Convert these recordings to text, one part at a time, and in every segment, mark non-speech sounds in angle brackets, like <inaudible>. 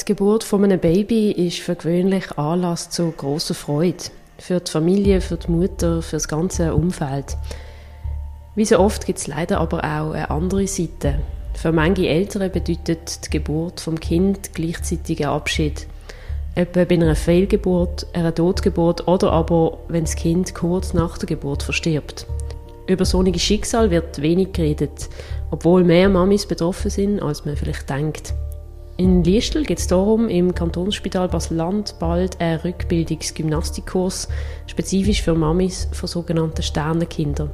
Die Geburt von einem Baby ist für gewöhnlich Anlass zu großer Freude. Für die Familie, für die Mutter, für das ganze Umfeld. Wie so oft gibt es leider aber auch eine andere Seite. Für manche Eltern bedeutet die Geburt vom Kind gleichzeitig einen Abschied. Etwa bei einer Fehlgeburt, einer Totgeburt oder aber, wenn das Kind kurz nach der Geburt verstirbt. Über solche Schicksal wird wenig geredet, obwohl mehr Mamis betroffen sind, als man vielleicht denkt. In Liestel geht es darum im Kantonsspital Basel-Land bald einen Rückbildungsgymnastikkurs, spezifisch für Mamis von sogenannten Sternenkindern.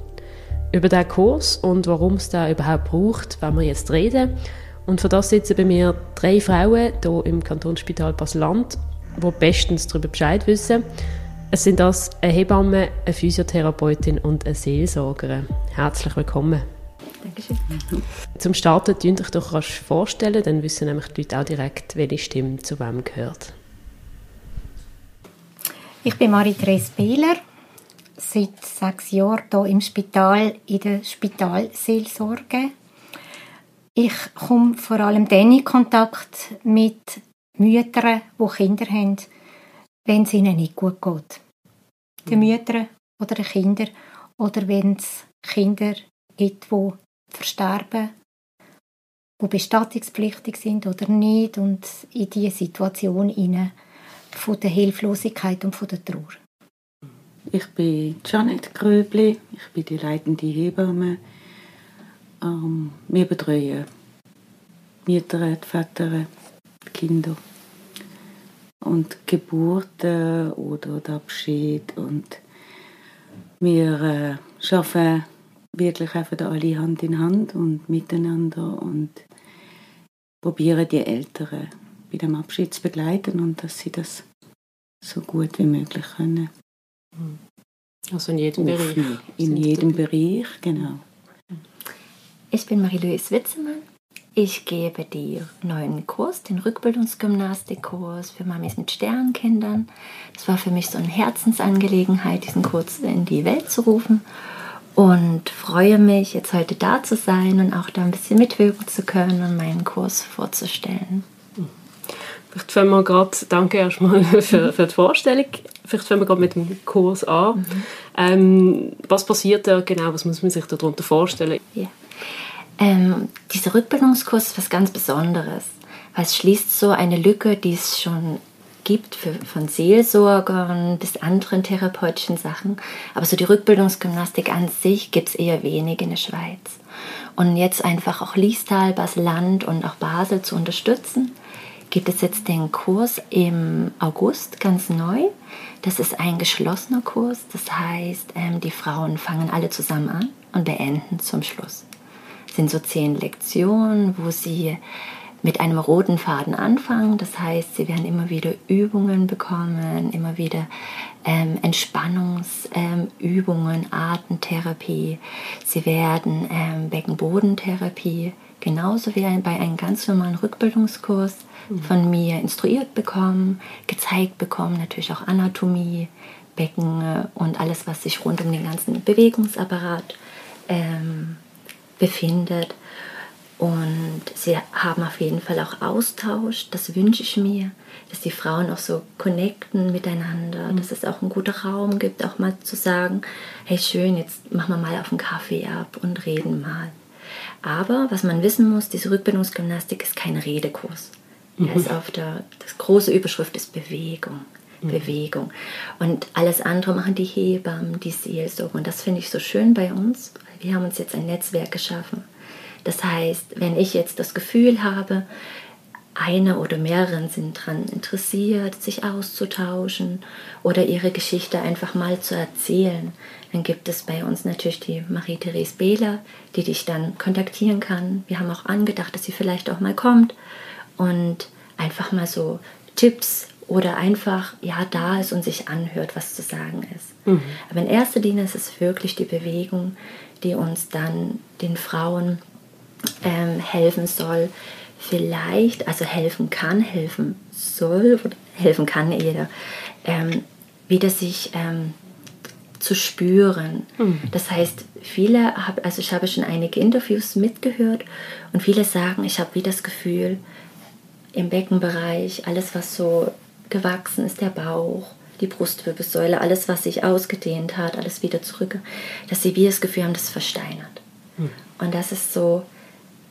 Über diesen Kurs und warum es da überhaupt braucht, werden wir jetzt reden. Und für das sitzen bei mir drei Frauen hier im Kantonsspital Basel-Land, die bestens darüber Bescheid wissen. Es sind das eine Hebamme, eine Physiotherapeutin und eine Seelsorgerin. Herzlich willkommen. Dankeschön. Zum Starten könnt ihr euch doch rasch vorstellen, dann wissen nämlich die Leute auch direkt, welche Stimme zu wem gehört. Ich bin Marie-Therese Behler, seit sechs Jahren hier im Spital in der Spitalseelsorge. Ich komme vor allem dann in Kontakt mit Müttern, die Kinder haben, wenn es ihnen nicht gut geht. Den Müttern oder den Kindern oder wenn es Kinder gibt, die versterben, die bestattungspflichtig sind oder nicht und in diese Situation hinein von der Hilflosigkeit und von der Trauer. Ich bin Janet Gröbli, ich bin die leitende Hebamme. Ähm, wir betreuen Mütter, Väter, Kinder und Geburten oder der Abschied und wir äh, arbeiten wirklich einfach alle Hand in Hand und miteinander und probieren die Eltern bei dem Abschied zu begleiten und dass sie das so gut wie möglich können. Also in jedem Bereich? In jedem Bereich, genau. Ich bin Marie-Louise Witzemann. Ich gebe den neuen Kurs, den Rückbildungsgymnastikkurs für Mamis mit Sternenkindern. Das war für mich so eine Herzensangelegenheit, diesen Kurs in die Welt zu rufen und freue mich, jetzt heute da zu sein und auch da ein bisschen mitwirken zu können und meinen Kurs vorzustellen. Vielleicht fangen wir gerade, danke erstmal <laughs> für, für die Vorstellung, vielleicht fangen wir gerade mit dem Kurs an. Mhm. Ähm, was passiert da genau, was muss man sich darunter vorstellen? Ja. Ähm, dieser Rückbildungskurs ist was ganz Besonderes, weil es schließt so eine Lücke, die es schon gibt, für, von Seelsorgern bis anderen therapeutischen Sachen. Aber so die Rückbildungsgymnastik an sich gibt es eher wenig in der Schweiz. Und jetzt einfach auch Liestal, Basel-Land und auch Basel zu unterstützen, gibt es jetzt den Kurs im August ganz neu. Das ist ein geschlossener Kurs. Das heißt, ähm, die Frauen fangen alle zusammen an und beenden zum Schluss. Es sind so zehn Lektionen, wo sie mit einem roten Faden anfangen. Das heißt, sie werden immer wieder Übungen bekommen, immer wieder ähm, Entspannungsübungen, ähm, Atemtherapie. Sie werden ähm, Beckenbodentherapie genauso wie bei einem ganz normalen Rückbildungskurs mhm. von mir instruiert bekommen, gezeigt bekommen, natürlich auch Anatomie, Becken äh, und alles, was sich rund um den ganzen Bewegungsapparat ähm, befindet. Und sie haben auf jeden Fall auch Austausch, das wünsche ich mir, dass die Frauen auch so connecten miteinander, mhm. dass es auch einen guten Raum gibt, auch mal zu sagen, hey schön, jetzt machen wir mal auf einen Kaffee ab und reden mal. Aber was man wissen muss, diese Rückbildungsgymnastik ist kein Redekurs. Mhm. ist auf der das große Überschrift ist Bewegung. Mhm. Bewegung. Und alles andere machen die Hebammen, die Seelsorge. Und das finde ich so schön bei uns. Wir haben uns jetzt ein Netzwerk geschaffen das heißt, wenn ich jetzt das Gefühl habe, eine oder mehrere sind daran interessiert, sich auszutauschen oder ihre Geschichte einfach mal zu erzählen, dann gibt es bei uns natürlich die Marie-Therese Behler, die dich dann kontaktieren kann. Wir haben auch angedacht, dass sie vielleicht auch mal kommt und einfach mal so Tipps oder einfach ja da ist und sich anhört, was zu sagen ist. Mhm. Aber in erster Linie ist es wirklich die Bewegung, die uns dann den Frauen ähm, helfen soll, vielleicht, also helfen kann, helfen soll, helfen kann jeder, ähm, wieder sich ähm, zu spüren. Mhm. Das heißt, viele, hab, also ich habe schon einige Interviews mitgehört und viele sagen, ich habe wie das Gefühl, im Beckenbereich, alles was so gewachsen ist, der Bauch, die Brustwirbelsäule, alles was sich ausgedehnt hat, alles wieder zurück, dass sie wie das Gefühl haben, das versteinert. Mhm. Und das ist so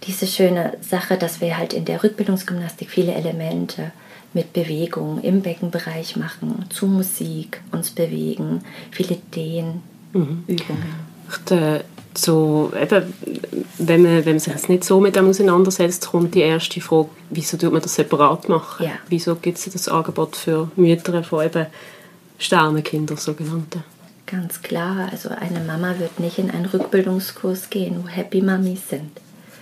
diese schöne Sache, dass wir halt in der Rückbildungsgymnastik viele Elemente mit Bewegung im Beckenbereich machen, zu Musik uns bewegen, viele Dehnübungen. Mhm. so, eben, wenn, man, wenn man sich jetzt nicht so mit dem auseinandersetzt, kommt die erste Frage, wieso tut man das separat machen? Ja. Wieso gibt es das Angebot für Mütter von eben Sternenkinder, sogenannte? Ganz klar, also eine Mama wird nicht in einen Rückbildungskurs gehen, wo Happy Mummies sind.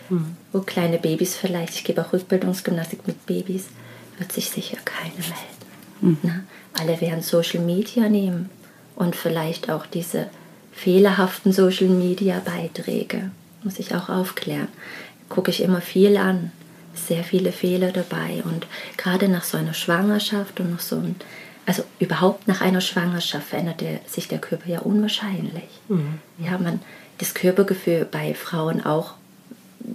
Mhm. Wo kleine Babys vielleicht, ich gebe auch Rückbildungsgymnastik mit Babys, wird sich sicher keine melden. Mhm. Alle werden Social Media nehmen und vielleicht auch diese fehlerhaften Social Media Beiträge, muss ich auch aufklären. Gucke ich immer viel an, sehr viele Fehler dabei und gerade nach so einer Schwangerschaft und nach so einem, also überhaupt nach einer Schwangerschaft verändert der, sich der Körper ja unwahrscheinlich. Mhm. Ja, man das Körpergefühl bei Frauen auch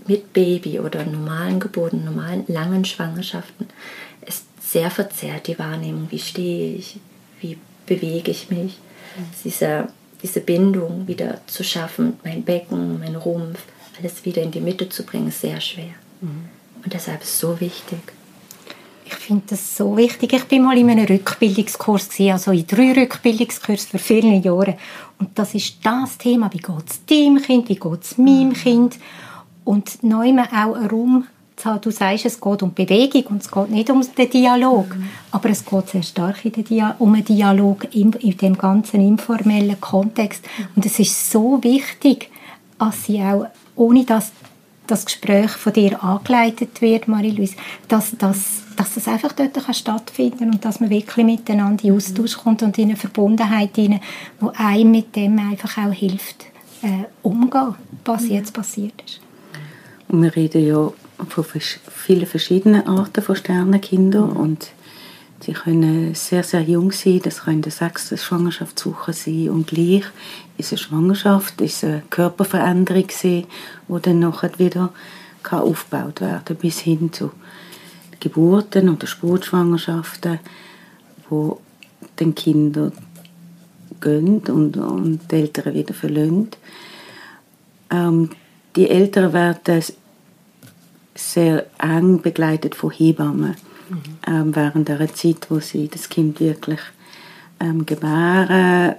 mit Baby oder normalen Geburten, normalen langen Schwangerschaften ist sehr verzerrt, die Wahrnehmung, wie stehe ich, wie bewege ich mich. Mhm. Diese, diese Bindung wieder zu schaffen, mein Becken, mein Rumpf, alles wieder in die Mitte zu bringen, ist sehr schwer. Mhm. Und deshalb ist es so wichtig. Ich finde das so wichtig. Ich bin mal in einem Rückbildungskurs, also in drei Rückbildungskursen für viele Jahre. Und das ist das Thema, wie geht es deinem Kind, wie geht es meinem mhm. Kind. Und neu auch einen Raum zu haben. Du sagst, es geht um Bewegung und es geht nicht um den Dialog. Mhm. Aber es geht sehr stark in Dia um einen Dialog in, in dem ganzen informellen Kontext. Und es ist so wichtig, dass sie auch, ohne dass das Gespräch von dir angeleitet wird, Marie-Louise, dass, dass, dass das einfach dort kann stattfinden und dass man wirklich miteinander in Austausch kommt und in eine Verbundenheit hinein, wo einem mit dem einfach auch hilft, äh, umgehen, was jetzt passiert ist. Und wir reden ja von vielen verschiedenen Arten von Sternenkindern und sie können sehr, sehr jung sein, das können sechste Schwangerschaftswoche sein. Und gleich ist eine Schwangerschaft, ist eine Körperveränderung sein, die dann nachher wieder kann aufgebaut werden bis hin zu Geburten oder Sportschwangerschaften, wo den Kinder gehen und, und die Eltern wieder verlassen. Ähm, die Eltern werden sehr eng begleitet von Hebammen mhm. ähm, während der Zeit, wo sie das Kind wirklich ähm, gebären,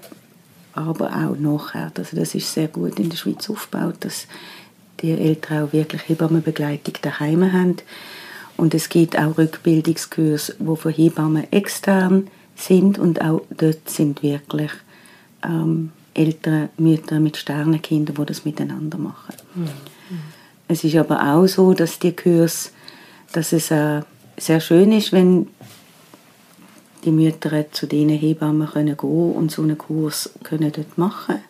aber auch nachher. Also das ist sehr gut in der Schweiz aufgebaut, dass die Eltern auch wirklich Hebammenbegleitung daheim haben. Und es gibt auch Rückbildungskurse, wo von Hebammen extern sind und auch dort sind wirklich ähm, Eltern, Mütter mit Sternenkindern, die das miteinander machen. Mhm. Es ist aber auch so, dass die Kurs, dass es äh, sehr schön ist, wenn die Mütter zu diesen Hebammen können gehen und so einen Kurs können dort machen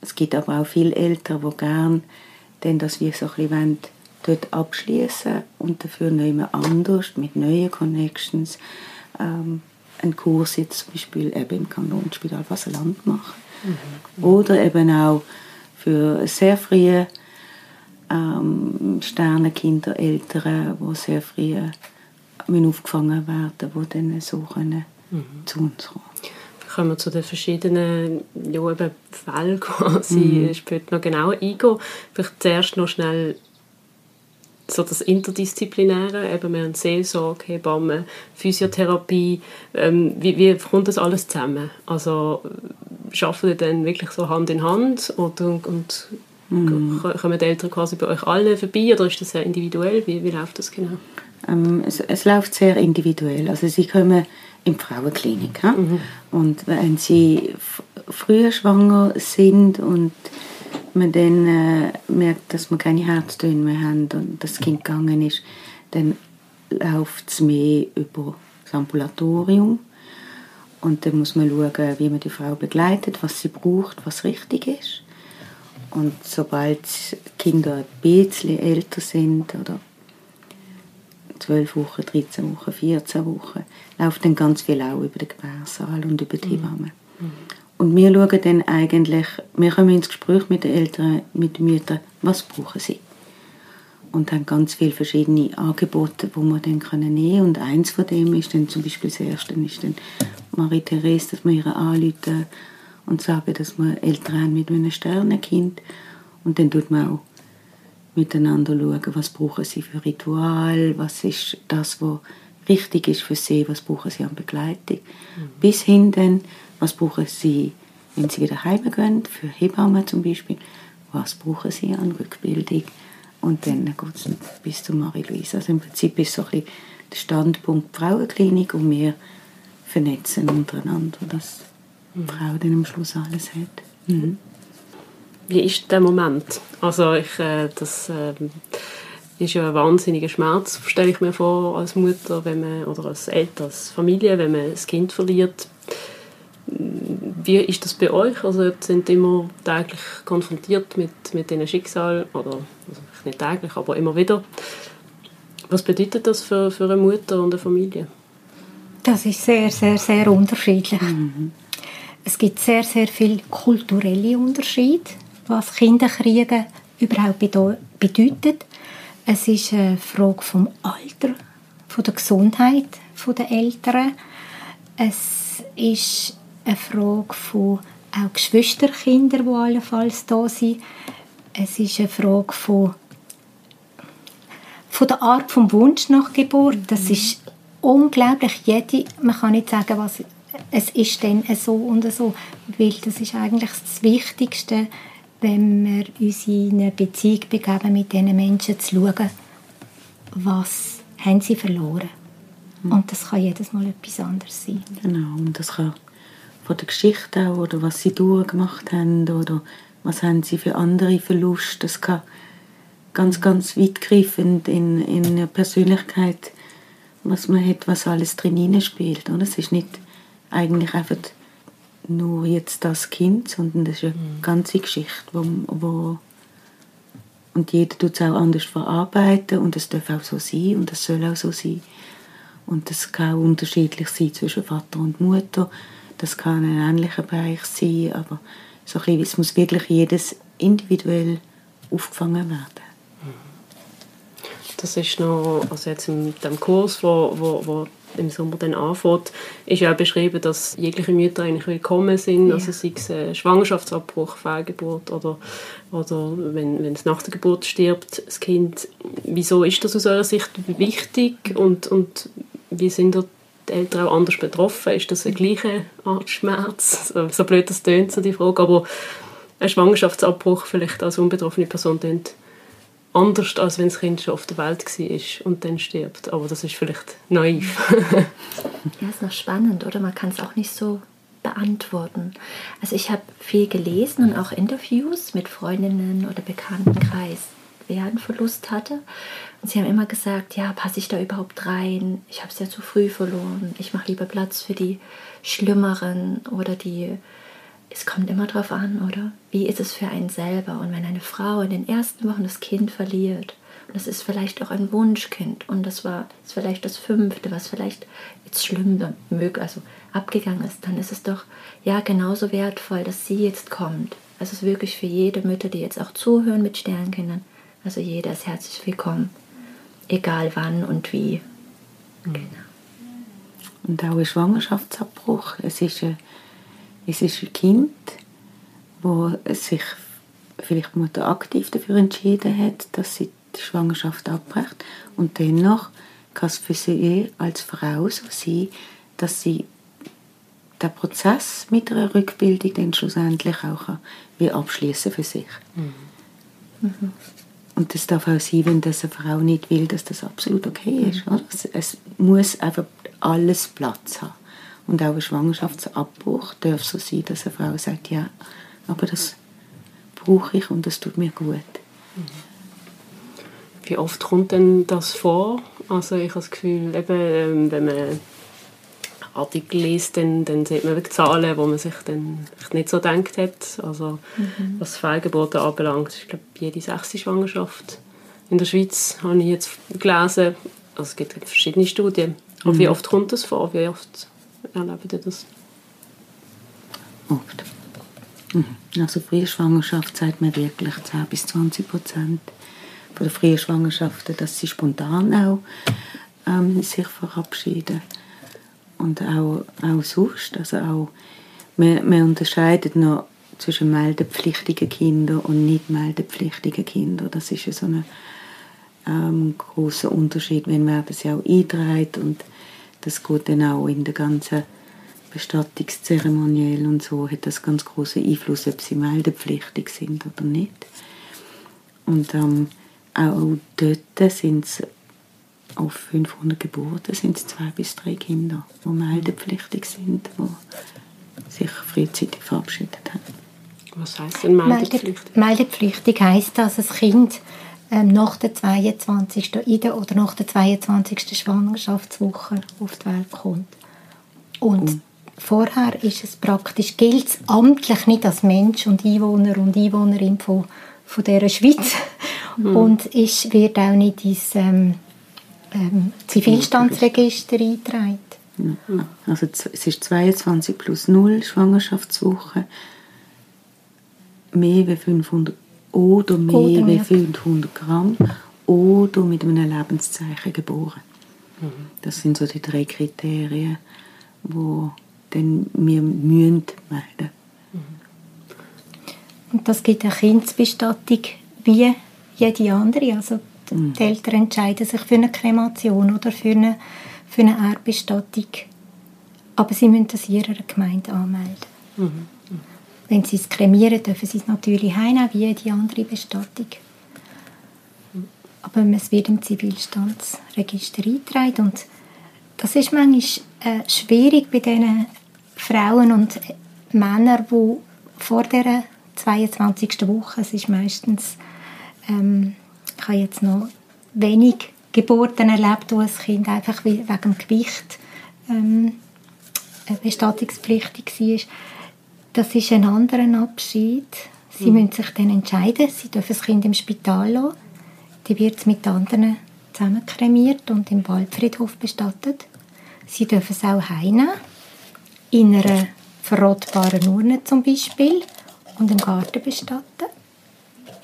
Es gibt aber auch viele Eltern, die gerne denn das wie so ein bisschen dort abschließen und dafür nicht anders mit neuen Connections ähm, einen Kurs jetzt zum Beispiel eben im Kantonsspital Basel-Land machen. Mhm. Oder eben auch für sehr frühe ähm, Sternenkinder, Eltern, die sehr früh aufgefangen werden, die dann so können mhm. zu uns kommen können wir zu den verschiedenen ja, eben Fällen <laughs> quasi mhm. später noch genauer eingehen. Vielleicht zuerst noch schnell so das Interdisziplinäre, eben wir haben Seelsorge, Hebammen, Physiotherapie, ähm, wie, wie kommt das alles zusammen? Also schaffen ihr dann wirklich so Hand in Hand oder, und Mhm. Kommen die Eltern quasi bei euch alle vorbei oder ist das sehr individuell? Wie, wie läuft das genau? Ähm, es, es, läuft sehr individuell. Also sie kommen in die Frauenklinik. Mhm. Und wenn sie früher schwanger sind und man dann äh, merkt, dass man keine Herztöne mehr haben und das Kind gegangen ist, dann läuft es mehr über das Ambulatorium. Und dann muss man schauen, wie man die Frau begleitet, was sie braucht, was richtig ist. Und sobald Kinder ein bisschen älter sind, oder 12 Wochen, 13 Wochen, 14 Wochen, läuft dann ganz viel auch über den Gebärsaal und über die mhm. Hebamme. Mhm. Und wir schauen dann eigentlich, wir kommen ins Gespräch mit den Eltern, mit den Müttern, was brauchen sie. und haben ganz viele verschiedene Angebote, wo man dann können nehmen und eins von dem ist dann zum Beispiel das erste ist dann Marie-Therese, dass wir ihre anrufen und sagen, dass wir Eltern mit einem Sternenkind und dann tut man auch miteinander schauen, was brauchen sie für Ritual, was ist das, was richtig ist für sie, was brauchen sie an Begleitung, mhm. bis hin dann, was brauchen sie, wenn sie wieder heimgehen, für Hebammen zum Beispiel, was brauchen sie an Rückbildung und dann geht es bis zu Marie-Louise. Also im Prinzip ist so ein bisschen der Standpunkt Frauenklinik und wir vernetzen untereinander, mhm. Frau dann am Schluss alles hat. Mhm. Wie ist der Moment? Also ich, äh, das äh, ist ja ein wahnsinniger Schmerz, stelle ich mir vor, als Mutter wenn man, oder als Eltern, als Familie, wenn man das Kind verliert. Wie ist das bei euch? Also sind immer täglich konfrontiert mit, mit diesen Schicksalen, oder also nicht täglich, aber immer wieder. Was bedeutet das für, für eine Mutter und eine Familie? Das ist sehr, sehr, sehr unterschiedlich. Mhm. Es gibt sehr, sehr viele kulturelle Unterschiede, was Kinderkriegen überhaupt bedeutet. Es ist eine Frage vom Alter, von der Gesundheit der Eltern. Es ist eine Frage von auch Geschwisterkinder, die allenfalls da sind. Es ist eine Frage von, von der Art vom Wunsch nach Geburt. Das mhm. ist unglaublich. Jede, man kann nicht sagen, was es ist denn so und so, weil das ist eigentlich das Wichtigste, wenn wir uns in eine Beziehung begeben mit diesen Menschen, zu schauen, was haben sie verloren. Mhm. Und das kann jedes Mal etwas anderes sein. Genau, und das kann von der Geschichte auch, oder was sie durchgemacht haben, oder was haben sie für andere Verluste. Das kann ganz, ganz weitgreifend in, in eine Persönlichkeit, was man hat, was alles drin spielt. Oder? Es ist nicht eigentlich einfach nur jetzt das Kind, sondern das ist eine mhm. ganze Geschichte, wo, wo und jeder tut es auch anders verarbeiten und es darf auch so sein und es soll auch so sein. Und das kann auch unterschiedlich sein zwischen Vater und Mutter. Das kann ein ähnlicher Bereich sein, aber so ein bisschen, es muss wirklich jedes individuell aufgefangen werden. Das ist noch, also jetzt in dem Kurs, wo, wo, wo im Sommer dann anfängt, ist ja auch beschrieben, dass jegliche Mütter eigentlich willkommen sind, ja. also sei es ein Schwangerschaftsabbruch, Fehlgeburt oder, oder wenn, wenn es nach der Geburt stirbt, das Kind. Wieso ist das aus eurer Sicht wichtig und, und wie sind da die Eltern auch anders betroffen? Ist das eine gleiche Art Schmerz? So blöd das tönt, so die Frage, aber ein Schwangerschaftsabbruch vielleicht als unbetroffene Person tönt anders, als wenn das Kind schon auf der Welt war und dann stirbt. Aber das ist vielleicht naiv. <laughs> ja, ist noch spannend, oder? Man kann es auch nicht so beantworten. Also ich habe viel gelesen und auch Interviews mit Freundinnen oder Bekanntenkreis, wer einen Verlust hatte. Und sie haben immer gesagt, ja, passe ich da überhaupt rein? Ich habe es ja zu früh verloren. Ich mache lieber Platz für die Schlimmeren oder die es kommt immer darauf an, oder? Wie ist es für einen selber? Und wenn eine Frau in den ersten Wochen das Kind verliert, und das ist vielleicht auch ein Wunschkind, und das war ist vielleicht das fünfte, was vielleicht jetzt schlimm möge, also abgegangen ist, dann ist es doch ja genauso wertvoll, dass sie jetzt kommt. Also es ist wirklich für jede Mütter, die jetzt auch zuhören mit Sternkindern, also jeder ist herzlich willkommen, egal wann und wie. Genau. Und auch ein Schwangerschaftsabbruch. Es ist eine es ist ein Kind, wo sich vielleicht die Mutter aktiv dafür entschieden hat, dass sie die Schwangerschaft abbricht. Und dennoch kann es für sie als Frau so sein, dass sie den Prozess mit einer Rückbildung dann schlussendlich auch wie abschließen für sich. Mhm. Mhm. Und das darf auch sein, wenn das eine Frau nicht will, dass das absolut okay ist. Es, es muss einfach alles Platz haben. Und auch ein Schwangerschaftsabbruch darf so sein, dass eine Frau sagt, ja, aber das brauche ich und das tut mir gut. Wie oft kommt denn das vor? Also ich habe das Gefühl, eben, ähm, wenn man Artikel liest, dann, dann sieht man Zahlen, wo man sich dann nicht so gedacht hat. Also mhm. was Fehlgeburten anbelangt, ich glaube jede sechste Schwangerschaft in der Schweiz habe ich jetzt gelesen. Also es gibt verschiedene Studien. Aber mhm. wie oft kommt das vor? Wie oft erlebt ihr das? Oft. Mhm. Also frühe Schwangerschaft sagt man wirklich 10 bis 20 Prozent von der frühen Schwangerschaften, dass sie spontan auch ähm, sich verabschieden. Und auch, auch sonst, also auch, man, man unterscheidet noch zwischen meldepflichtigen Kindern und nicht meldepflichtigen Kindern. Das ist ja so ein ähm, großer Unterschied, wenn man das ja auch einträgt und das geht dann auch in der ganzen Bestattungszeremoniell und so hat das ganz großen Einfluss, ob sie meldepflichtig sind oder nicht. Und ähm, auch dort sind es auf 500 Geburten sind es zwei bis drei Kinder, die meldepflichtig sind, die sich frühzeitig verabschiedet haben. Was heißt denn meldepflichtig? Meldepflichtig heißt, dass das Kind ähm, nach der 22. oder nach der 22. Schwangerschaftswoche auf die Welt kommt. Und mhm. vorher ist es praktisch, gilt es amtlich nicht als Mensch und Einwohner und Einwohnerin von, von dieser Schweiz mhm. und ist, wird auch nicht ins ähm, ähm, Zivilstandsregister eingetragen. Also es ist 22 plus 0 Schwangerschaftswoche, mehr als 500 oder mehr oder als 500 Gramm oder mit einem Lebenszeichen geboren. Mhm. Das sind so die drei Kriterien, wo dann wir müssen melden. Mhm. Und das gibt eine Kindsbestattung wie jede andere. Also mhm. die Eltern entscheiden sich für eine Kremation oder für eine, für eine Erdbestattung. Aber sie müssen das in ihrer Gemeinde anmelden. Wenn sie es kremieren, dürfen sie es natürlich heimnehmen, wie jede andere Bestattung. Aber es wird im Zivilstandsregister eingetragen. Und das ist manchmal äh, schwierig bei diesen Frauen und Männern, die vor der 22. Woche, es ist meistens, ähm, ich habe jetzt noch wenig Geburten erlebt, wo ein Kind einfach wegen dem Gewicht ähm, bestattungspflichtig war das ist ein anderer Abschied. Sie mhm. müssen sich dann entscheiden, sie dürfen das Kind im Spital lassen. Die wird es mit anderen zusammen kremiert und im Waldfriedhof bestattet. Sie dürfen es auch heimnehmen, in einer verrotbaren Urne zum Beispiel und im Garten bestatten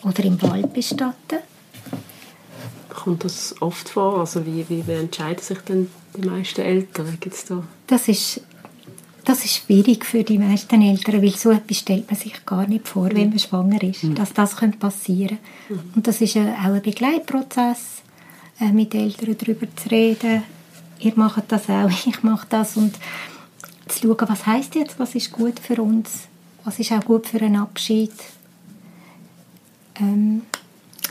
oder im Wald bestatten. Kommt das oft vor? Also wie, wie, wie entscheiden sich denn die meisten Eltern? Gibt's da? Das ist das ist schwierig für die meisten Eltern, weil so etwas stellt man sich gar nicht vor, wenn man schwanger ist, mhm. dass das passieren könnte. Mhm. Und das ist auch ein Begleitprozess, äh, mit Eltern darüber zu reden. Ihr macht das auch, <laughs> ich mache das und zu schauen, was heißt jetzt, was ist gut für uns, was ist auch gut für einen Abschied. Ähm,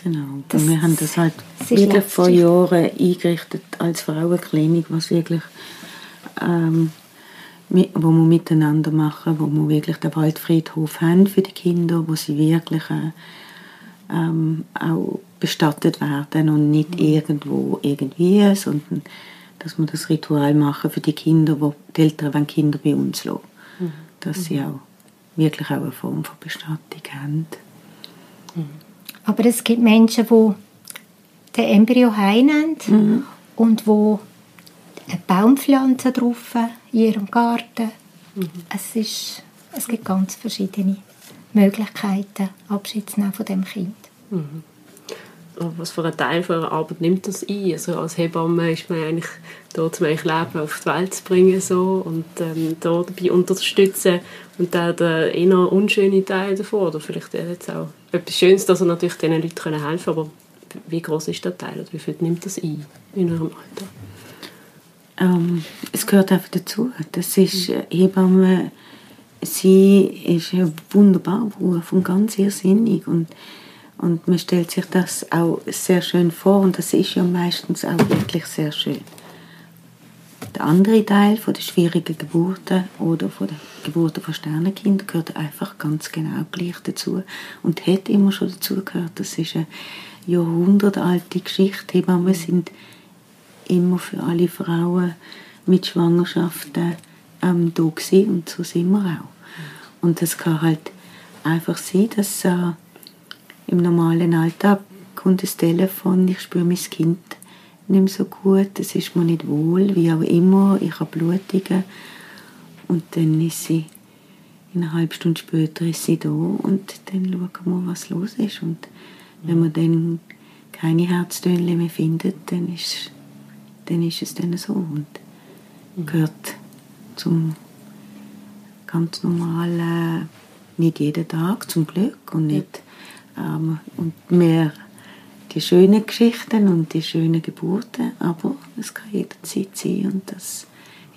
genau, das, wir haben das halt wieder vor Jahren eingerichtet als Frauenklinik, was wirklich ähm, wo wir miteinander machen, wo wir wirklich den Waldfriedhof haben für die Kinder, wo sie wirklich äh, ähm, auch bestattet werden und nicht mhm. irgendwo irgendwie, sondern dass wir das Ritual machen für die Kinder, wo die Eltern wenn Kinder bei uns lassen, mhm. dass mhm. sie auch wirklich auch eine Form von Bestattung haben. Mhm. Aber es gibt Menschen, die den Embryo heimnehmen mhm. und wo eine Baumpflanze drauf in ihrem Garten. Mhm. Es, ist, es gibt ganz verschiedene Möglichkeiten, Abschied zu nehmen von dem Kind. Mhm. Was für einen Teil von ihrer Arbeit nimmt das ein? Also als Hebamme ist man eigentlich da, um eigentlich Leben auf die Welt zu bringen so, und ähm, da dabei unterstützen und dann der eher unschöne Teil davon oder vielleicht jetzt auch etwas Schönes, dass er natürlich diesen Leuten helfen kann, aber wie groß ist der Teil oder wie viel nimmt das ein in eurem Alter? Ähm, es gehört einfach dazu. Das ist äh, Hebamme, sie ist ein wunderbarer Beruf und ganz irrsinnig und, und man stellt sich das auch sehr schön vor und das ist ja meistens auch wirklich sehr schön. Der andere Teil von der schwierigen Geburten oder von der Geburten von Sternenkindern gehört einfach ganz genau gleich dazu und hat immer schon dazu gehört. Das ist eine jahrhundertalte Geschichte. Hebammen sind immer für alle Frauen mit Schwangerschaften ähm, da gewesen. und so sind wir auch. Und das kann halt einfach sein, dass äh, im normalen Alltag kommt das Telefon, ich spüre mein Kind nicht mehr so gut, es ist mir nicht wohl, wie auch immer, ich habe Blutungen und dann ist sie eine halbe Stunde später ist sie da und dann schauen wir, was los ist und wenn wir dann keine Herztöne mehr findet, dann ist, dann ist es dann so und gehört zum ganz normalen, nicht jeden Tag zum Glück und nicht ähm, und mehr die schönen Geschichten und die schönen Geburten, aber es kann jederzeit sein und das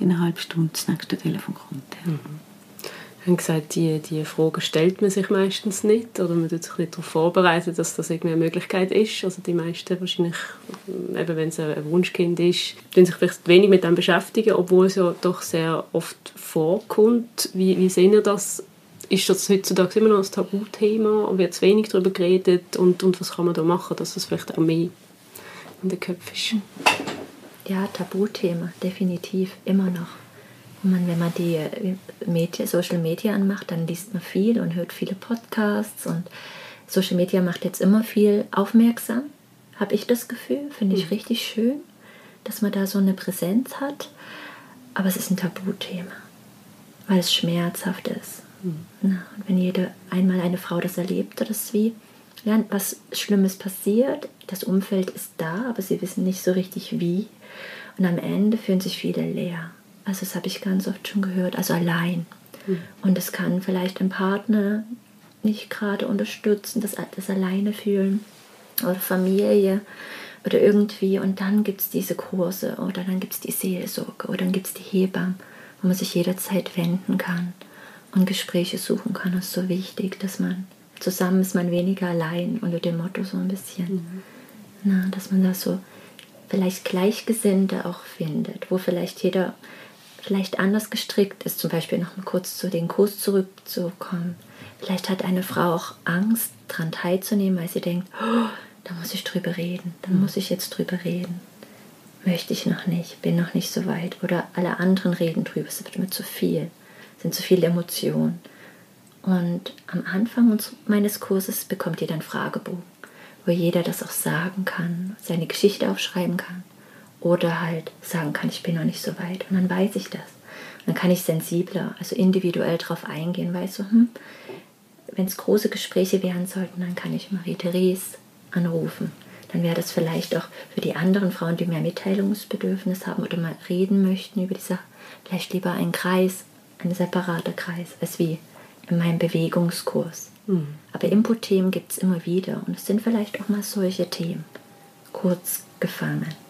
in einer halben Stunde das nächste Telefon kommt. Ja. Mhm. Haben gesagt, die, die Fragen stellt man sich meistens nicht oder man tut sich nicht darauf vorbereiten, dass das irgendwie eine Möglichkeit ist. Also die meisten wahrscheinlich, eben wenn es ein Wunschkind ist, tun sich vielleicht wenig mit dem beschäftigen, obwohl es ja doch sehr oft vorkommt. Wie, wie sehen ihr das? Ist das heutzutage immer noch ein Tabuthema? Wird zu wenig darüber geredet? Und, und was kann man da machen, dass es vielleicht auch mehr in den Köpfen ist? Ja, Tabuthema, definitiv, immer noch. Man, wenn man die äh, Media, Social Media anmacht, dann liest man viel und hört viele Podcasts und Social Media macht jetzt immer viel aufmerksam, habe ich das Gefühl. Finde ich mhm. richtig schön, dass man da so eine Präsenz hat. Aber es ist ein Tabuthema, weil es schmerzhaft ist. Mhm. Na, und wenn jede einmal eine Frau das erlebt, das ist wie, ja, was Schlimmes passiert, das Umfeld ist da, aber sie wissen nicht so richtig wie. Und am Ende fühlen sich viele leer. Also das habe ich ganz oft schon gehört, also allein. Mhm. Und es kann vielleicht ein Partner nicht gerade unterstützen, das, das alleine fühlen oder Familie oder irgendwie. Und dann gibt es diese Kurse oder dann gibt es die Seelsorge oder dann gibt es die Hebammen, wo man sich jederzeit wenden kann und Gespräche suchen kann. Das ist so wichtig, dass man zusammen ist man weniger allein unter dem Motto so ein bisschen. Mhm. Na, dass man da so vielleicht Gleichgesinnte auch findet, wo vielleicht jeder vielleicht anders gestrickt ist, zum Beispiel noch mal kurz zu den Kurs zurückzukommen. Vielleicht hat eine Frau auch Angst, daran teilzunehmen, weil sie denkt, oh, da muss ich drüber reden, da mhm. muss ich jetzt drüber reden. Möchte ich noch nicht, bin noch nicht so weit. Oder alle anderen reden drüber, es wird mir zu viel, es sind zu viele Emotionen. Und am Anfang meines Kurses bekommt ihr dann Fragebogen, wo jeder das auch sagen kann, seine Geschichte aufschreiben kann oder halt sagen kann, ich bin noch nicht so weit. Und dann weiß ich das. Und dann kann ich sensibler, also individuell darauf eingehen, weil so, hm, wenn es große Gespräche werden sollten, dann kann ich Marie-Therese anrufen. Dann wäre das vielleicht auch für die anderen Frauen, die mehr Mitteilungsbedürfnis haben oder mal reden möchten über die Sache, vielleicht lieber ein Kreis, ein separater Kreis, als wie in meinem Bewegungskurs. Mhm. Aber Input-Themen gibt es immer wieder und es sind vielleicht auch mal solche Themen, kurz gefangen.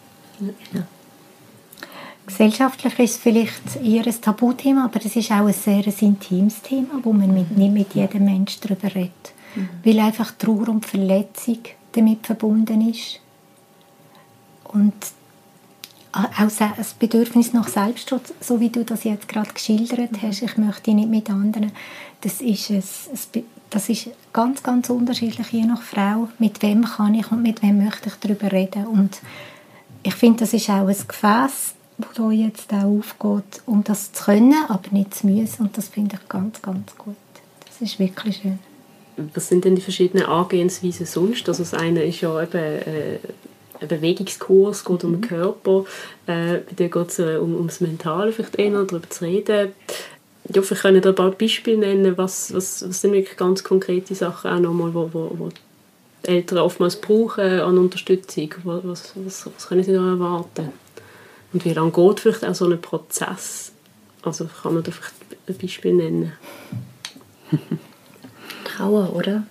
Gesellschaftlich ist es vielleicht eher ein Tabuthema, aber es ist auch ein sehr intimes Thema, wo man mit, nicht mit jedem Menschen darüber redet. Mhm. Weil einfach Trauer und Verletzung damit verbunden ist. Und auch das Bedürfnis nach Selbstschutz, so wie du das jetzt gerade geschildert mhm. hast, ich möchte nicht mit anderen, das ist, ein, das ist ganz, ganz unterschiedlich, je nach Frau, mit wem kann ich und mit wem möchte ich darüber reden. Und ich finde, das ist auch ein Gefäß, das hier jetzt auch aufgeht, um das zu können, aber nicht zu müssen. Und das finde ich ganz, ganz gut. Das ist wirklich schön. Was sind denn die verschiedenen Angehensweisen sonst? Also das eine ist ja eben äh, ein Bewegungskurs, geht um den mhm. Körper. Äh, bei dir geht es äh, um, ums Mentale, vielleicht eher darüber zu reden. Ja, vielleicht können ihr ein paar Beispiele nennen, was, was, was sind wirklich ganz konkrete Sachen auch nochmal, wo, wo, wo Eltern oftmals brauchen an Unterstützung? Was, was, was können sie da erwarten? Und wie lange geht vielleicht auch so ein Prozess? Also kann man da vielleicht ein Beispiel nennen? <laughs> Trauer, oder?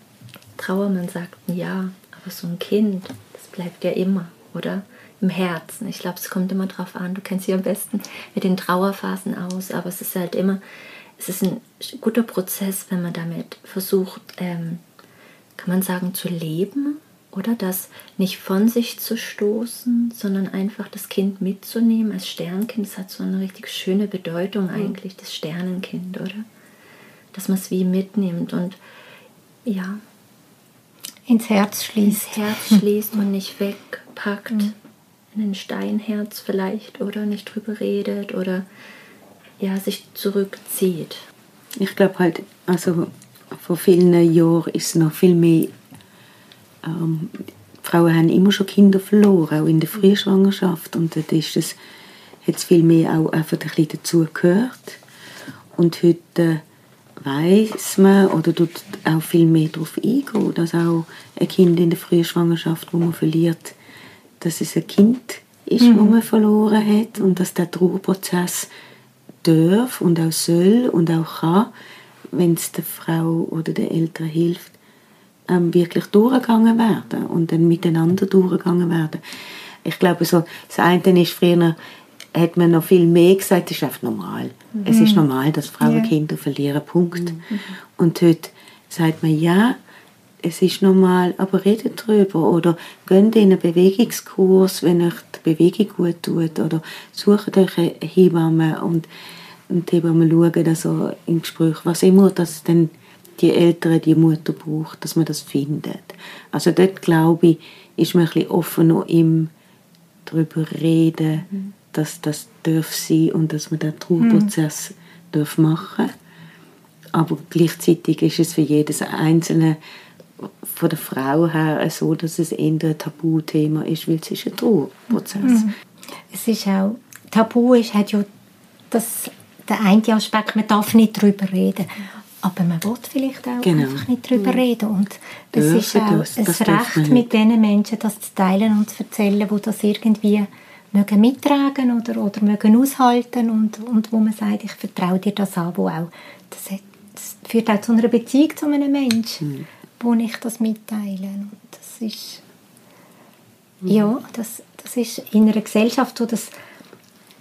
Trauer, man sagt ja, aber so ein Kind, das bleibt ja immer, oder? Im Herzen. Ich glaube, es kommt immer drauf an. Du kennst sie am besten mit den Trauerphasen aus, aber es ist halt immer, es ist ein guter Prozess, wenn man damit versucht, ähm, kann man sagen, zu leben oder das nicht von sich zu stoßen, sondern einfach das Kind mitzunehmen als Sternkind. Das hat so eine richtig schöne Bedeutung eigentlich, das Sternenkind, oder? Dass man es wie mitnimmt und ja. Ins Herz schließt. Ins Herz schließt und nicht wegpackt. Mhm. In ein Steinherz vielleicht oder nicht drüber redet oder ja, sich zurückzieht. Ich glaube halt, also vor vielen Jahren ist es noch viel mehr. Ähm, Frauen haben immer schon Kinder verloren, auch in der Frühschwangerschaft. Und dort ist es, hat es viel mehr auch einfach ein bisschen dazugehört. Und heute weiß man oder tut auch viel mehr darauf eingehen, dass auch ein Kind in der frühen Schwangerschaft, wo man verliert, dass es ein Kind ist, mhm. wo man verloren hat und dass der Trauerprozess darf und auch soll und auch kann, wenn es der Frau oder der Eltern hilft, ähm, wirklich durchgegangen werden und dann miteinander durchgegangen werden. Ich glaube, so, das eine ist früher hat man noch viel mehr gesagt, es ist einfach normal. Mhm. Es ist normal, dass Frauen yeah. Kinder verlieren, Punkt. Mhm. Und heute sagt man, ja, es ist normal, aber redet darüber oder geht in einen Bewegungskurs, wenn euch die Bewegung gut tut oder sucht euch eine Hebamme und, und die Hebamme schauen also im Gespräch, was immer das denn die Eltern, die Mutter braucht, dass man das findet. Also dort, glaube ich, ist man ein bisschen offener im darüber reden, mhm dass das darf sein und dass man den Trauerprozess mhm. darf machen aber gleichzeitig ist es für jedes einzelne von der Frau her so, dass es eher ein Tabuthema ist, weil es ist ein Trauerprozess. Mhm. Es ist auch, Tabu ist, hat ja das, der eine Aspekt, man darf nicht darüber reden. Aber man will vielleicht auch genau. einfach nicht darüber reden. Und es ist auch das, ein das Recht mit diesen Menschen, das zu teilen und zu erzählen, wo das irgendwie mögen mittragen oder, oder mögen aushalten und, und wo man sagt, ich vertraue dir das an, wo auch, das, hat, das führt auch zu einer Beziehung zu einem Menschen, mhm. wo ich das mitteile. Und das ist, mhm. ja, das, das ist in einer Gesellschaft, wo das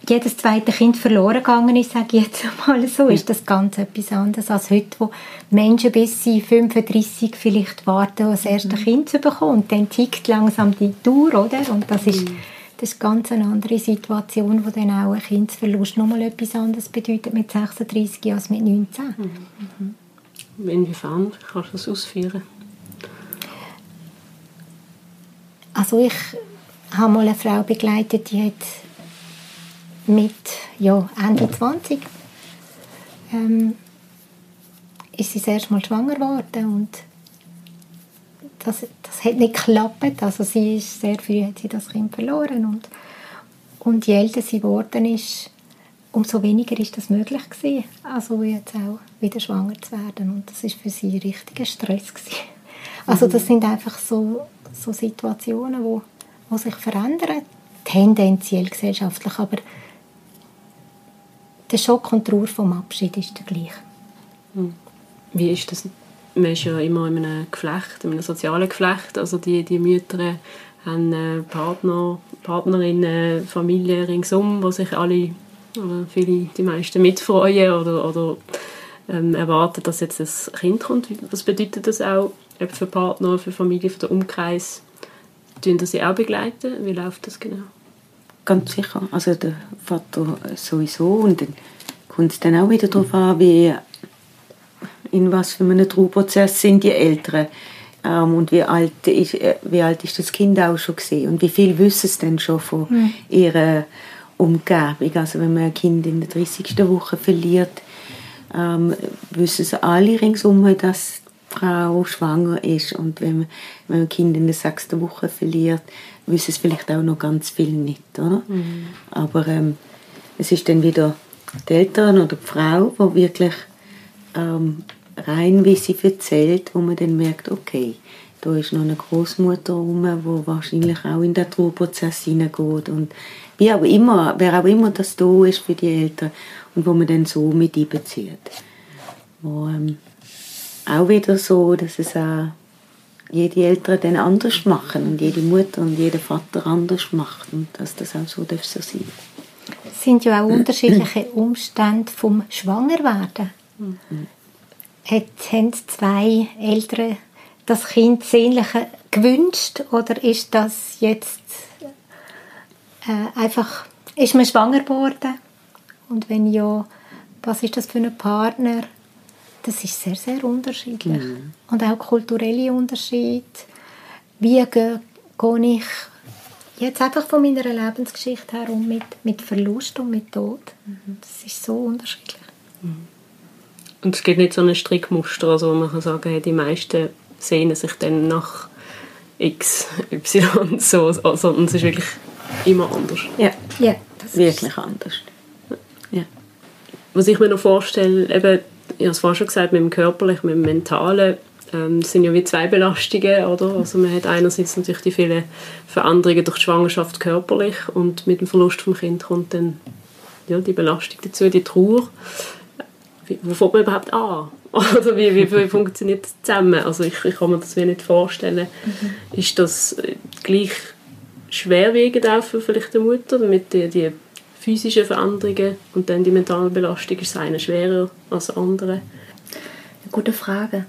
jedes zweite Kind verloren gegangen ist, sage ich jetzt <laughs> mal so, ist das ganz etwas anderes als heute, wo Menschen bis sie 35 vielleicht warten, das erste mhm. Kind zu bekommen und dann tickt langsam die Tour, oder? Und das ist mhm das ist ganz eine andere Situation, wo dann auch ein Kindsverlust nochmal etwas anderes bedeutet mit 36 als mit 19. Mhm. Inwiefern kannst du das ausführen? Also ich habe mal eine Frau begleitet, die hat mit ja, Ende 20 ähm, ist sie das erste Mal schwanger geworden und das, das hat nicht geklappt. Also sie ist sehr früh hat sie das Kind verloren und, und je älter sie geworden ist, umso weniger ist das möglich gewesen. Also jetzt auch wieder schwanger zu werden und das ist für sie richtiger Stress gewesen. Also das sind einfach so, so Situationen, wo, wo sich verändern, tendenziell gesellschaftlich, aber der Schock und Trauer vom Abschied ist der gleiche. Hm. Wie ist das man ist ja immer in einem Geflecht, in einem sozialen Geflecht. Also die, die Mütter haben äh, Partner, Partnerinnen, Familien ringsum, wo sich alle, viele, die meisten mitfreuen oder, oder ähm, erwarten, dass jetzt ein Kind kommt. Was bedeutet das auch für Partner, für Familie, für den Umkreis? Tun das sie auch begleiten? Wie läuft das genau? Ganz sicher. Also der Vater sowieso und dann kommt es dann auch wieder darauf an, wie in was für einem Trauprozess sind die Eltern ähm, und wie alt, ist, äh, wie alt ist das Kind auch schon gesehen und wie viel wissen sie denn schon von mhm. ihrer Umgebung. Also wenn man ein Kind in der 30. Woche verliert, ähm, wissen sie alle ringsum, dass die Frau schwanger ist und wenn man, wenn man ein Kind in der 6. Woche verliert, wissen es vielleicht auch noch ganz viel nicht, oder? Mhm. Aber ähm, es ist dann wieder die Eltern oder die Frau, die wirklich ähm, rein, wie sie erzählt, wo man dann merkt, okay, da ist noch eine Großmutter rum, wo wahrscheinlich auch in den Trauerprozess hineingeht und wie auch immer, wer auch immer das da ist für die Eltern und wo man dann so mit einbezieht. Wo, ähm, auch wieder so, dass es auch jede Eltern dann anders machen und jede Mutter und jeder Vater anders macht und dass das auch so darf so sein. Es sind ja auch unterschiedliche Umstände vom Schwangerwerden. Haben zwei Eltern das Kind sehnlicher gewünscht oder ist das jetzt äh, einfach, ist man schwanger geworden? Und wenn ja, was ist das für ein Partner? Das ist sehr, sehr unterschiedlich. Mhm. Und auch kulturelle Unterschiede. Wie gehe, gehe ich jetzt einfach von meiner Lebensgeschichte her um mit, mit Verlust und mit Tod? Mhm. Das ist so unterschiedlich. Mhm. Und es gibt nicht so ein Strickmuster, also wo man kann sagen, hey, die meisten sehnen sich dann nach X, Y so, also, und es ist wirklich immer anders. Ja, ja wirklich anders. Ja. Was ich mir noch vorstelle, eben, ich habe es vorhin schon gesagt, mit dem Körperlichen, mit dem Mentalen, ähm, sind ja wie zwei Belastungen, oder? Also man hat einerseits natürlich die vielen Veränderungen durch die Schwangerschaft körperlich und mit dem Verlust vom Kind kommt dann ja, die Belastung dazu, die Trauer. Wie, wo fängt man überhaupt an? <laughs> Oder wie, wie, wie funktioniert das zusammen? Also ich, ich kann mir das nicht vorstellen. Mhm. Ist das gleich schwerwiegend auch für vielleicht die Mutter, mit die, die physischen Veränderungen und dann die mentale Belastung, ist eine schwerer als andere? Eine gute Frage.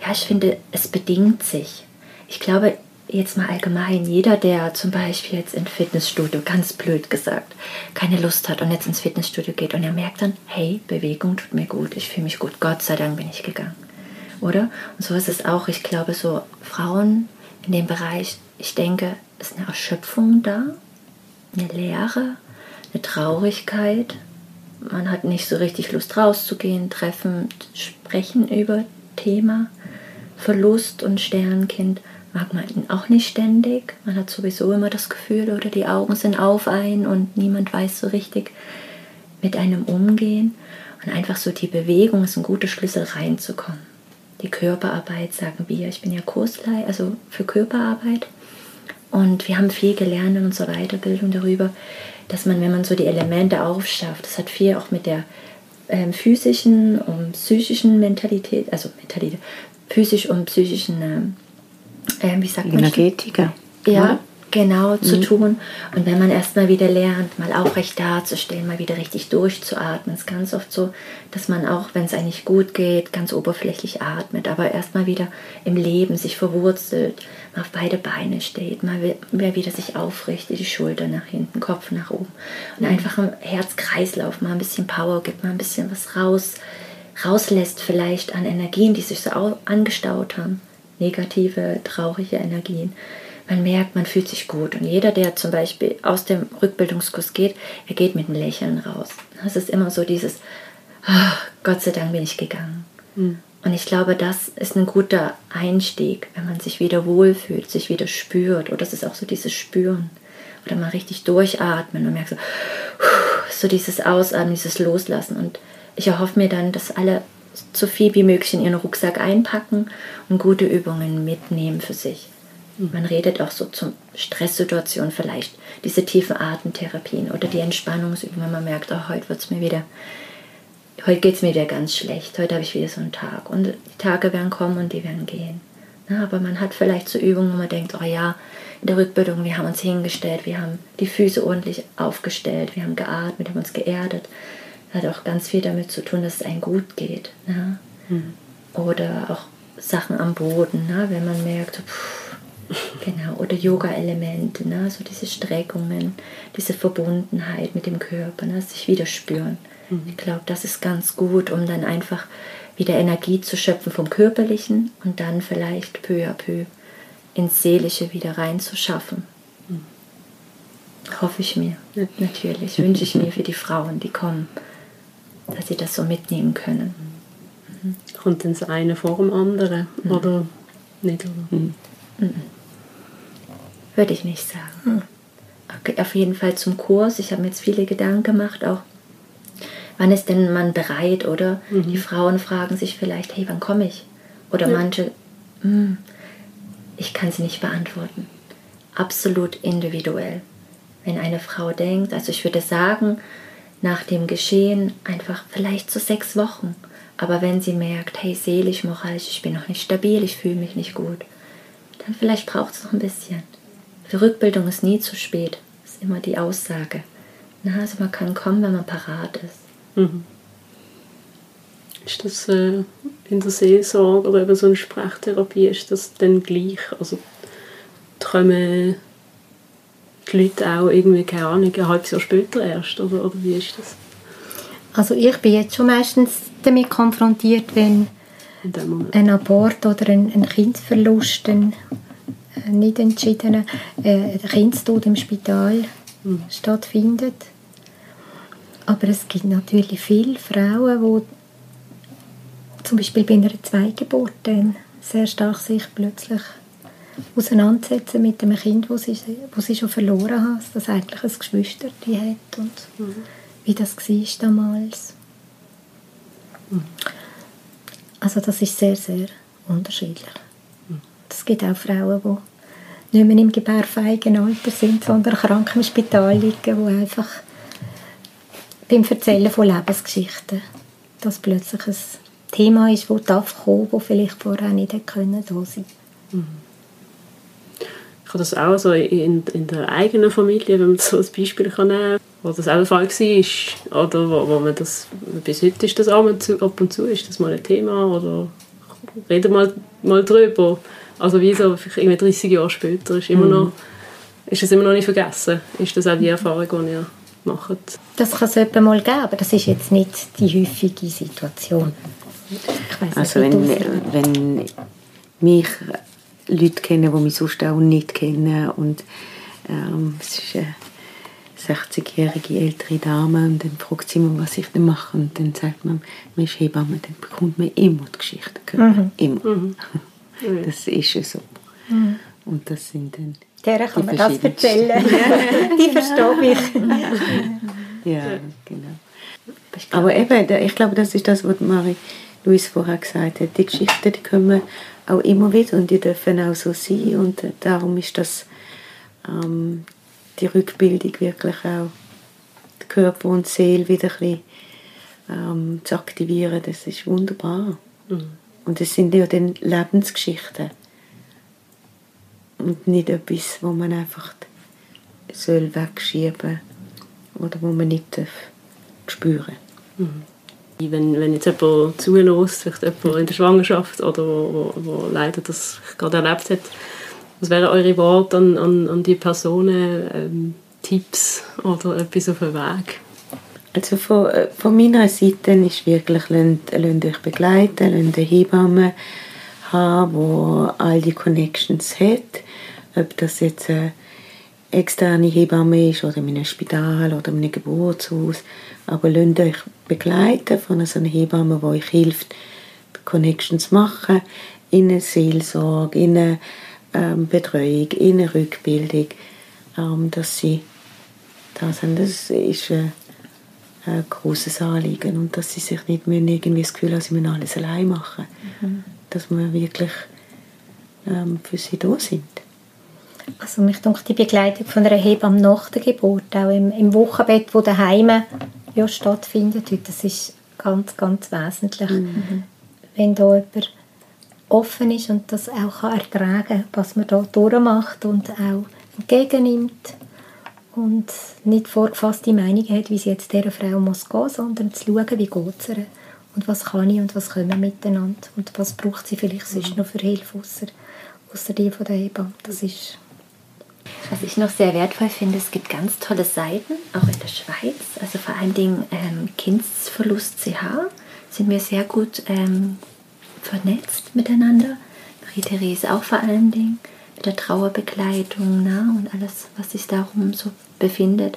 Ja, ich finde, es bedingt sich. Ich glaube, jetzt mal allgemein, jeder, der zum Beispiel jetzt ins Fitnessstudio, ganz blöd gesagt, keine Lust hat und jetzt ins Fitnessstudio geht und er merkt dann, hey, Bewegung tut mir gut, ich fühle mich gut, Gott sei Dank bin ich gegangen. Oder? Und so ist es auch, ich glaube, so Frauen in dem Bereich, ich denke, ist eine Erschöpfung da, eine Leere, eine Traurigkeit. Man hat nicht so richtig Lust rauszugehen, treffen, sprechen über Thema. Verlust und Sternkind mag man auch nicht ständig. Man hat sowieso immer das Gefühl, oder die Augen sind auf ein und niemand weiß so richtig mit einem umgehen. Und einfach so die Bewegung ist ein guter Schlüssel reinzukommen. Die Körperarbeit, sagen wir. Ich bin ja Kurslei, also für Körperarbeit. Und wir haben viel gelernt in unserer Weiterbildung darüber, dass man, wenn man so die Elemente aufschafft, das hat viel auch mit der ähm, physischen und psychischen Mentalität, also Mentalität, physisch und psychischen, ähm, äh, wie sagt man? Energetiker. Ja? Genau zu mhm. tun. Und wenn man erstmal wieder lernt, mal aufrecht dazustellen, mal wieder richtig durchzuatmen, ist ganz oft so, dass man auch, wenn es eigentlich gut geht, ganz oberflächlich atmet, aber erstmal wieder im Leben sich verwurzelt, mal auf beide Beine steht, mal wieder sich aufrichtet, die Schulter nach hinten, Kopf nach oben und mhm. einfach im Herzkreislauf mal ein bisschen Power gibt, mal ein bisschen was raus, rauslässt vielleicht an Energien, die sich so angestaut haben, negative, traurige Energien man merkt, man fühlt sich gut. Und jeder, der zum Beispiel aus dem Rückbildungskurs geht, er geht mit einem Lächeln raus. Es ist immer so dieses, oh, Gott sei Dank bin ich gegangen. Mhm. Und ich glaube, das ist ein guter Einstieg, wenn man sich wieder wohlfühlt, sich wieder spürt. Oder das ist auch so dieses Spüren. Oder mal richtig durchatmen und merkt so, so dieses Ausatmen, dieses Loslassen. Und ich erhoffe mir dann, dass alle so viel wie möglich in ihren Rucksack einpacken und gute Übungen mitnehmen für sich. Man redet auch so zum Stresssituationen vielleicht, diese tiefen Atemtherapien oder die Entspannungsübungen, wenn man merkt, oh, heute wird es mir wieder, heute geht es mir wieder ganz schlecht, heute habe ich wieder so einen Tag. Und die Tage werden kommen und die werden gehen. Na, aber man hat vielleicht so Übungen, wo man denkt, oh ja, in der Rückbildung, wir haben uns hingestellt, wir haben die Füße ordentlich aufgestellt, wir haben geatmet, wir haben uns geerdet. Das hat auch ganz viel damit zu tun, dass es einem gut geht. Na? Mhm. Oder auch Sachen am Boden, na? wenn man merkt, pff, Genau, oder Yoga-Elemente, ne? so diese Streckungen, diese Verbundenheit mit dem Körper, ne? sich wieder spüren. Mhm. Ich glaube, das ist ganz gut, um dann einfach wieder Energie zu schöpfen vom Körperlichen und dann vielleicht peu à peu ins Seelische wieder reinzuschaffen. Mhm. Hoffe ich mir, natürlich, wünsche ich mir für die Frauen, die kommen, dass sie das so mitnehmen können. Mhm. Kommt das eine vor dem anderen? Mhm. Oder nicht? Oder? Mhm. Würde ich nicht sagen. Hm. Okay, auf jeden Fall zum Kurs. Ich habe mir jetzt viele Gedanken gemacht, auch wann ist denn man bereit, oder? Mhm. Die Frauen fragen sich vielleicht, hey, wann komme ich? Oder ja. manche, hm, ich kann sie nicht beantworten. Absolut individuell. Wenn eine Frau denkt, also ich würde sagen, nach dem Geschehen einfach vielleicht so sechs Wochen. Aber wenn sie merkt, hey, seelisch, moralisch, ich bin noch nicht stabil, ich fühle mich nicht gut, dann vielleicht braucht es noch ein bisschen. Für Rückbildung ist nie zu spät, ist immer die Aussage. Na, also man kann kommen, wenn man parat ist. Mhm. Ist das äh, in der Seelsorge oder eben so eine Sprachtherapie, ist das dann gleich? Also kommen die Leute auch irgendwie, keine Ahnung, ein halbes Jahr später erst? Oder, oder wie ist das? Also ich bin jetzt schon meistens damit konfrontiert, wenn ein Abort oder ein, ein Kindverlust ein nicht entschiedenen äh, Kindstod im Spital mhm. stattfindet. Aber es gibt natürlich viele Frauen, die zum Beispiel bei einer Zweitgeburt dann sehr stark sich plötzlich auseinandersetzen mit dem Kind, das sie, wo sie schon verloren hat, das eigentlich ein Geschwister hat und mhm. wie das war damals. Mhm. Also das ist sehr, sehr unterschiedlich. Es gibt auch Frauen, die nicht mehr im gebärfähigen Alter sind, sondern krank im Spital liegen, die einfach beim Erzählen von Lebensgeschichten, das plötzlich ein Thema ist, das darf kommen, das vielleicht vorher nicht hätte können, da sein mhm. Ich habe das auch so in, in der eigenen Familie, wenn man so als Beispiel kann nehmen kann, wo das auch der Fall war, oder wo, wo man das, bis heute ist das ab und, zu, ab und zu, ist das mal ein Thema, oder reden mal, mal drüber. Also wie so irgendwie 30 Jahre später ist, immer mhm. noch, ist es immer noch nicht vergessen. Ist das auch die Erfahrung, die ihr macht? Das kann es etwa mal geben, aber das ist jetzt nicht die häufige Situation. also wenn, wenn mich Leute kennen, die mich sonst auch nicht kennen und ähm, es ist eine 60-jährige ältere Dame und dann fragt sie immer, was ich denn mache und dann sagt man, man ist Hebamme, dann bekommt man immer die Geschichte Mhm. Immer. Mhm. Das ist ja so. Mhm. Und das sind dann der kann man das erzählen. <laughs> die verstehe mich. ja, genau. Aber eben, ich glaube, das ist das, was Marie Luis vorher gesagt hat. Die Geschichten, die kommen auch immer wieder und die dürfen auch so sein. Und darum ist das ähm, die Rückbildung wirklich auch die Körper und Seele wieder ein bisschen ähm, zu aktivieren. Das ist wunderbar. Mhm. Und es sind ja dann Lebensgeschichten und nicht etwas, wo man einfach soll wegschieben oder wo man nicht darf spüren mhm. Wenn, wenn jetzt jemand zulässt, vielleicht jemand in der Schwangerschaft oder wo, wo, wo leider das gerade erlebt hat, was wären eure Worte an, an, an die Personen, ähm, Tipps oder etwas auf dem Weg? Also von, äh, von meiner Seite ist wirklich, lasst, lasst euch begleiten, lasst eine Hebamme haben, die all die Connections hat. Ob das jetzt eine externe Hebamme ist oder in einem Spital oder in einem Geburtshaus. Aber lasst euch begleiten von so einer Hebamme, die euch hilft, Connections zu machen, in eine Seelsorge, in eine ähm, Betreuung, in eine Rückbildung, ähm, dass sie da sind. Das ist äh, ein großes Anliegen und dass sie sich nicht mehr irgendwie das Gefühl haben, sie müssen alles allein machen. Mhm. Dass wir wirklich ähm, für sie da sind. Also mich denke die Begleitung von einer Hebamme nach der Geburt, auch im, im Wochenbett, wo daheim ja stattfindet, das ist ganz, ganz wesentlich. Mhm. Wenn da jemand offen ist und das auch ertragen kann, was man da durchmacht und auch entgegennimmt und nicht vorgefasste Meinungen hat, wie es jetzt dieser Frau muss gehen, sondern zu schauen, wie geht es ihr und was kann ich und was können wir miteinander und was braucht sie vielleicht sonst noch für Hilfe, außer, außer die von der Hebamme. Das ist was ich noch sehr wertvoll finde, es gibt ganz tolle Seiten, auch in der Schweiz, also vor allen Dingen ähm, Kindsverlust CH sind wir sehr gut ähm, vernetzt miteinander. Marie-Therese auch vor allen Dingen mit der Trauerbegleitung na, und alles, was sich darum so befindet.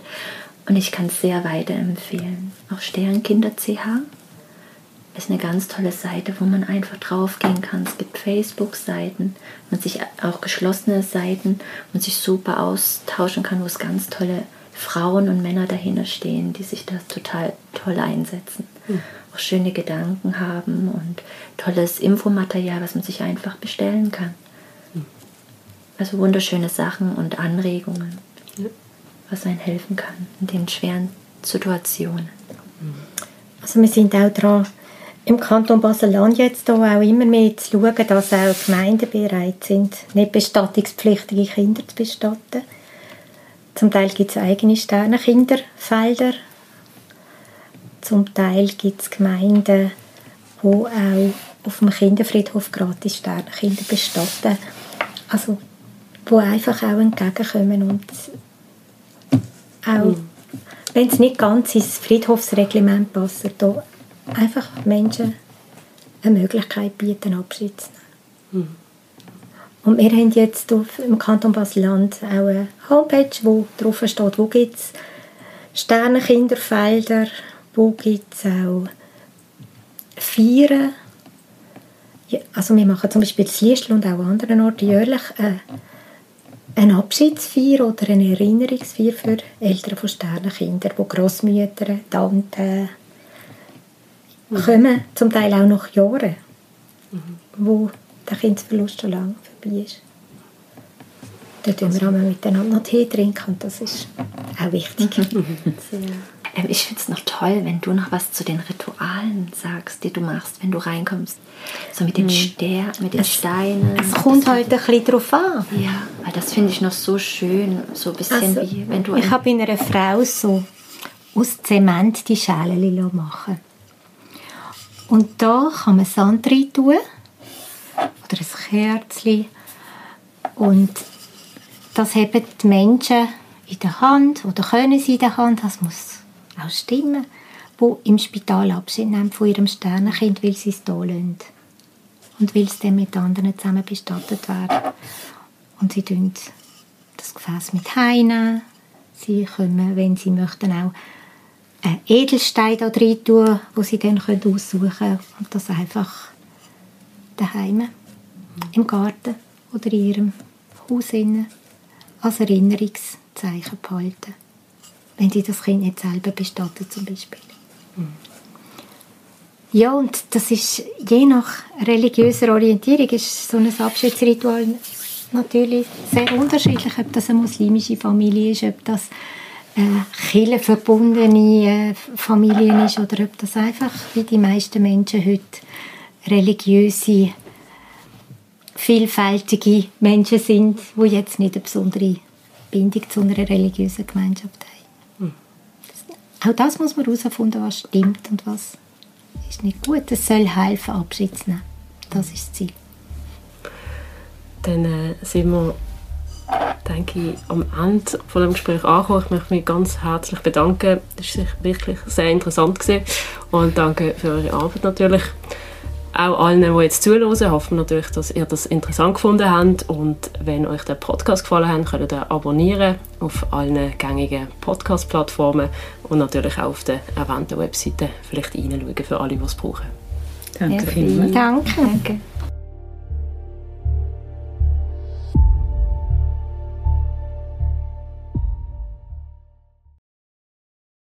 Und ich kann es sehr weiterempfehlen. Auch Sternkinder CH ist eine ganz tolle Seite, wo man einfach draufgehen kann. Es gibt Facebook-Seiten, man sich auch geschlossene Seiten und sich super austauschen kann, wo es ganz tolle Frauen und Männer dahinter stehen, die sich da total toll einsetzen. Mhm. Auch schöne Gedanken haben und tolles Infomaterial, was man sich einfach bestellen kann. Mhm. Also wunderschöne Sachen und Anregungen, mhm. was einem helfen kann in den schweren Situationen. Also wir sind auch dran, im Kanton Basel-Land jetzt auch immer mehr zu schauen, dass auch Gemeinden bereit sind, nicht bestattungspflichtige Kinder zu bestatten. Zum Teil gibt es eigene Sternenkinderfelder. Zum Teil gibt es Gemeinden, die auch auf dem Kinderfriedhof gratis Sternenkinder bestatten. Also, wo einfach auch entgegenkommen und auch, wenn es nicht ganz ins Friedhofsreglement passt, da einfach Menschen eine Möglichkeit bieten, Abschied zu nehmen. Mhm. Und wir haben jetzt im Kanton Basel-Land auch eine Homepage, wo drauf steht, wo gibt es Sternenkinderfelder, wo gibt es auch Feiern. Ja, also wir machen zum Beispiel in Liestl und auch an anderen Orten jährlich äh, eine Abschiedsfeier oder eine Erinnerungsfeier für Eltern von Sternenkindern, wo Großmütter, Tanten, kommen zum Teil auch nach Jahren. mhm. wo der Kindsverlust schon lange vorbei ist. Da trinken wir auch miteinander noch Tee trinken und das ist auch wichtig. <laughs> Ähm, ich finde es noch toll, wenn du noch was zu den Ritualen sagst, die du machst, wenn du reinkommst. So mit den, mhm. Ster mit den es, Steinen. Es kommt halt ein bisschen drauf an. Ja, weil das finde ich noch so schön. So ein bisschen also, wie wenn du... Ich habe in einer Frau so aus Zement die Schalen machen Und da kann man Sand rein tun. Oder ein Kerzchen. Und das haben die Menschen in der Hand oder können sie in der Hand. Das muss auch Stimmen, die im Spital Abschied nehmen von ihrem Sternenkind, weil sie es hier lassen. Und weil es dann mit anderen zusammen bestattet werden. Und sie tun das Gefäß mit heimnehmen. Sie können, wenn sie möchten, auch einen Edelstein da rein tun, wo sie dann aussuchen können. Und das einfach daheim, im Garten oder in ihrem Haus als Erinnerungszeichen behalten wenn sie das Kind nicht selber bestatten zum Beispiel. Mhm. Ja, und das ist je nach religiöser Orientierung ist so ein Abschiedsritual natürlich sehr unterschiedlich, ob das eine muslimische Familie ist, ob das eine kirchenverbundene äh, Familie ist oder ob das einfach, wie die meisten Menschen heute, religiöse, vielfältige Menschen sind, die jetzt nicht eine besondere Bindung zu einer religiösen Gemeinschaft haben. Auch das muss man herausfinden, was stimmt und was ist nicht gut. Es soll helfen, Abschied zu nehmen. Das ist das Ziel. Dann äh, sind wir, denke ich, am Ende von dem Gespräch angekommen. Ich möchte mich ganz herzlich bedanken. Das war wirklich sehr interessant gewesen. und danke für eure Arbeit natürlich auch allen, die jetzt zuhören, hoffen wir natürlich, dass ihr das interessant gefunden habt. Und wenn euch der Podcast gefallen hat, könnt ihr abonnieren auf allen gängigen Podcast-Plattformen und natürlich auch auf der erwähnten Webseite vielleicht reinschauen für alle, die es brauchen. Danke vielmals. Danke. Danke.